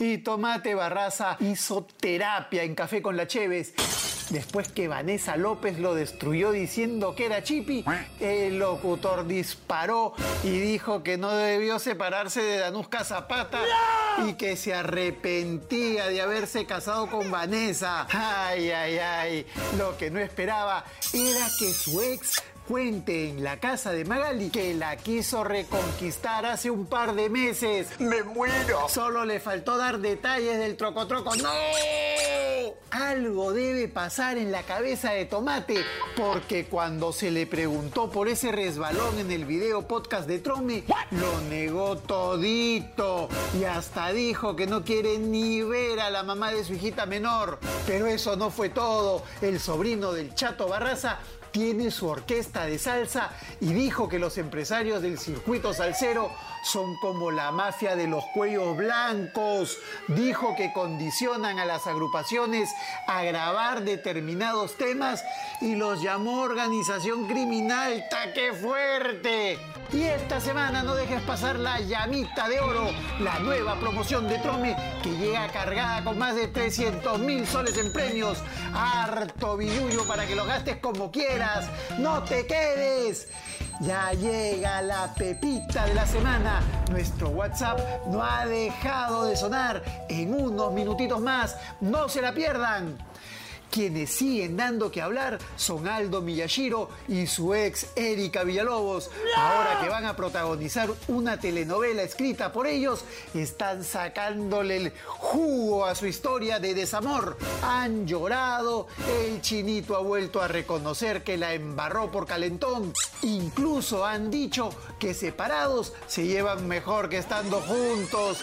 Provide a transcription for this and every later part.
Y Tomate Barraza hizo terapia en Café con la Cheves Después que Vanessa López lo destruyó diciendo que era Chipi, el locutor disparó y dijo que no debió separarse de Danuska Zapata y que se arrepentía de haberse casado con Vanessa. Ay, ay, ay. Lo que no esperaba era que su ex cuente en la casa de Magali que la quiso reconquistar hace un par de meses. ¡Me muero! Solo le faltó dar detalles del trocotroco. ¡No! Algo debe pasar en la cabeza de Tomate, porque cuando se le preguntó por ese resbalón en el video podcast de Trome, lo negó todito y hasta dijo que no quiere ni ver a la mamá de su hijita menor. Pero eso no fue todo. El sobrino del Chato Barraza tiene su orquesta de salsa y dijo que los empresarios del circuito salsero son como la mafia de los cuellos blancos. Dijo que condicionan a las agrupaciones a grabar determinados temas y los llamó organización criminal. ¡Ta fuerte! Y esta semana no dejes pasar la llamita de oro, la nueva promoción de Trome que llega cargada con más de 300 mil soles en premios. Harto billuyo para que lo gastes como quieras. ¡No te quedes! Ya llega la pepita de la semana. Nuestro WhatsApp no ha dejado de sonar. En unos minutitos más, no se la pierdan. Quienes siguen dando que hablar son Aldo Miyashiro y su ex Erika Villalobos. Ahora que van a protagonizar una telenovela escrita por ellos, están sacándole el jugo a su historia de desamor. Han llorado, el chinito ha vuelto a reconocer que la embarró por calentón. Incluso han dicho que separados se llevan mejor que estando juntos.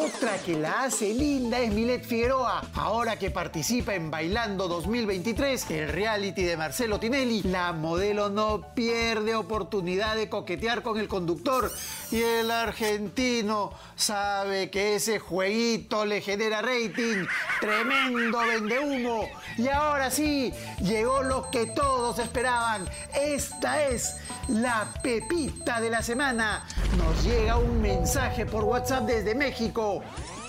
Otra que la hace linda es Milet Figueroa. Ahora que participa en Bailando 2023, el reality de Marcelo Tinelli, la modelo no pierde oportunidad de coquetear con el conductor. Y el argentino sabe que ese jueguito le genera rating. Tremendo vende humo. Y ahora sí, llegó lo que todos esperaban. Esta es la pepita de la semana. Nos llega un mensaje por WhatsApp desde México.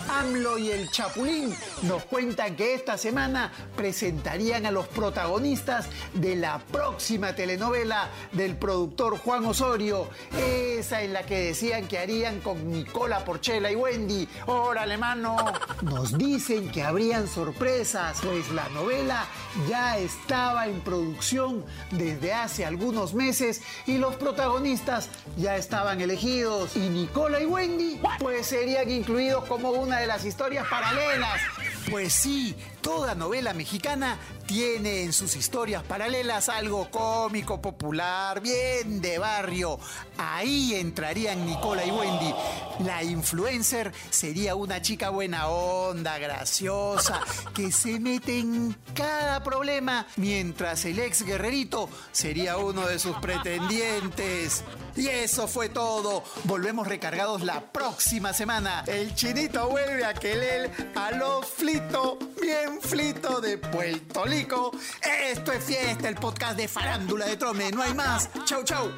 AMLO y el Chapulín nos cuentan que esta semana presentarían a los protagonistas de la próxima telenovela del productor Juan Osorio, esa en la que decían que harían con Nicola Porchela y Wendy. ¡Órale, mano! Nos dicen que habrían sorpresas, pues la novela ya estaba en producción desde hace algunos meses y los protagonistas ya estaban elegidos. Y Nicola y Wendy, pues serían incluidos como una de las historias paralelas. Pues sí, toda novela mexicana tiene en sus historias paralelas algo cómico, popular, bien de barrio. Ahí entrarían Nicola y Wendy. La influencer sería una chica buena onda, graciosa, que se mete en cada problema, mientras el ex guerrerito sería uno de sus pretendientes. Y eso fue todo. Volvemos recargados la próxima semana. El chinito vuelve a él a los flito, bien flito de Puerto Rico. Esto es fiesta, el podcast de farándula de Trome. No hay más. Chau, chau.